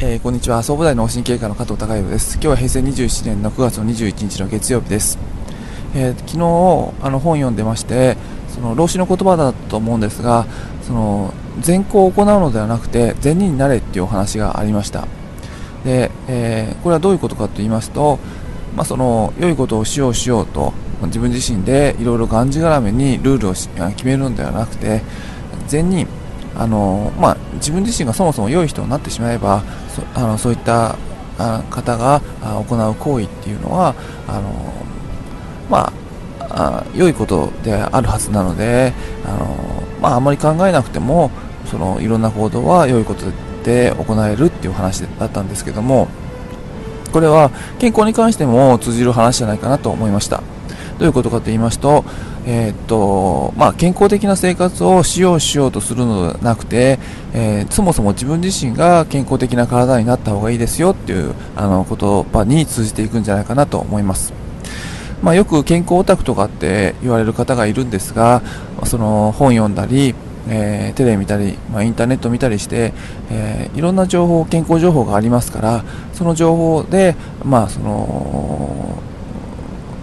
えー、こんにちは。総武大脳神経科の加藤孝弘です。今日は平成27年の9月の21日の月曜日です、えー、昨日あの本読んでましてその老子の言葉だと思うんですがその善行を行うのではなくて善人になれっていうお話がありました。で、えー、これはどういうことかと言いますと、まあ、その良いことをしようしようと自分自身でいろいろがんじがらめにルールを決めるのではなくて善人あのまあ、自分自身がそもそも良い人になってしまえばそあのそういった方が行う行為っていうのはあの、まあ、良いことであるはずなのであの、まあ、あまり考えなくてもそのいろんな行動は良いことで行えるっていう話だったんですけどもこれは健康に関しても通じる話じゃないかなと思いました。どういうことかと言いますとえー、っとまあ、健康的な生活をしようしようとするのではなくて、えー、そもそも自分自身が健康的な体になった方がいいですよっていうあの言葉に通じていくんじゃないかなと思います。まあ、よく健康オタクとかって言われる方がいるんですが、その本読んだり、えー、テレビ見たり、まあ、インターネット見たりして、えー、いろんな情報、健康情報がありますから、その情報で、まあ、その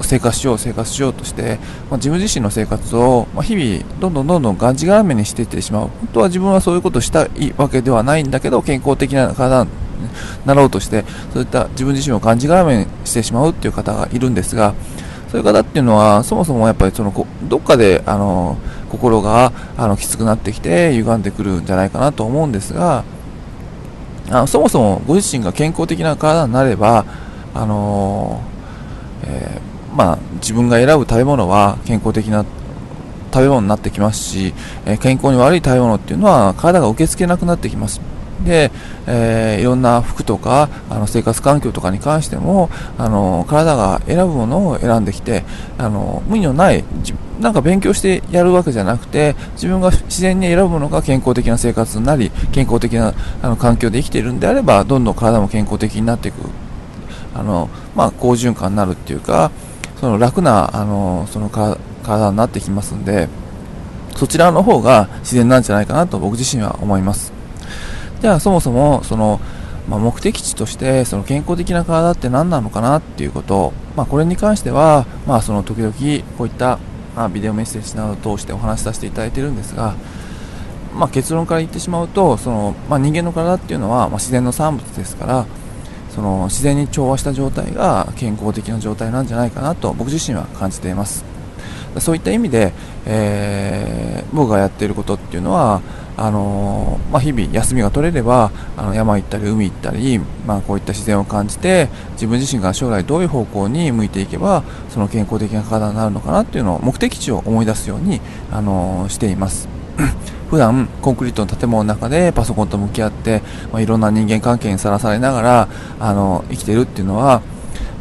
生活しよう生活しようとして、まあ、自分自身の生活を、ま、日々どんどんどんどんがんじがらめにしていってしまう。本当は自分はそういうことをしたいわけではないんだけど健康的な体になろうとしてそういった自分自身をがんじがらめにしてしまうっていう方がいるんですがそういう方っていうのはそもそもやっぱりそのこどっかであの心があのきつくなってきて歪んでくるんじゃないかなと思うんですがあのそもそもご自身が健康的な体になればあのーまあ、自分が選ぶ食べ物は健康的な食べ物になってきますし、え健康に悪い食べ物っていうのは体が受け付けなくなってきます。で、えー、いろんな服とかあの生活環境とかに関してもあの体が選ぶものを選んできてあの無理のないなんか勉強してやるわけじゃなくて自分が自然に選ぶものが健康的な生活になり健康的なあの環境で生きているんであればどんどん体も健康的になっていくあの、まあ、好循環になるっていうかその楽なあのその体になってきますんでそちらの方が自然なんじゃないかなと僕自身は思います。じゃあそもそもその、まあ、目的地としてその健康的な体って何なのかなっていうこと、まあ、これに関しては、まあ、その時々こういった、まあ、ビデオメッセージなどを通してお話しさせていただいているんですが、まあ、結論から言ってしまうとその、まあ、人間の体っていうのは、まあ、自然の産物ですからその自然に調和した状態が健康的な状態なんじゃないかなと僕自身は感じています。そういった意味で、えー、僕がやっていることっていうのはあのー、まあ、日々休みが取れればあの山行ったり海行ったり、まあ、こういった自然を感じて自分自身が将来どういう方向に向いていけばその健康的な体になるのかなっていうのを目的地を思い出すように、あのー、しています。普段コンクリートの建物の中でパソコンと向き合って、まあ、いろんな人間関係にさらされながらあの生きてるっていうのは、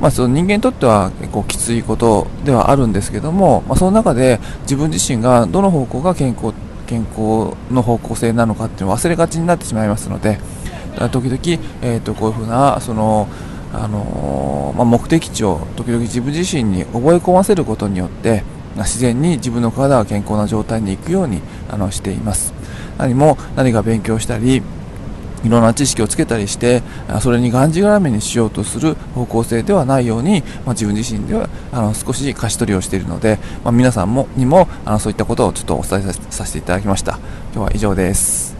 まあ、その人間にとっては結構きついことではあるんですけども、まあ、その中で自分自身がどの方向が健康健康の方向性なのかっていうのを忘れがちになってしまいますので時々、えー、とこういうふうなそのあのまあ、目的地を時々自分自身に覚え込ませることによって自然に自分の体は健康な状態に行くようにあのしています。何も何か勉強したりいろんな知識をつけたりしてそれにがんじがらめにしようとする方向性ではないように、まあ、自分自身ではあの少し貸し取りをしているので、まあ、皆さんもにもあのそういったことをちょっとお伝えさせていただきました。今日は以上です。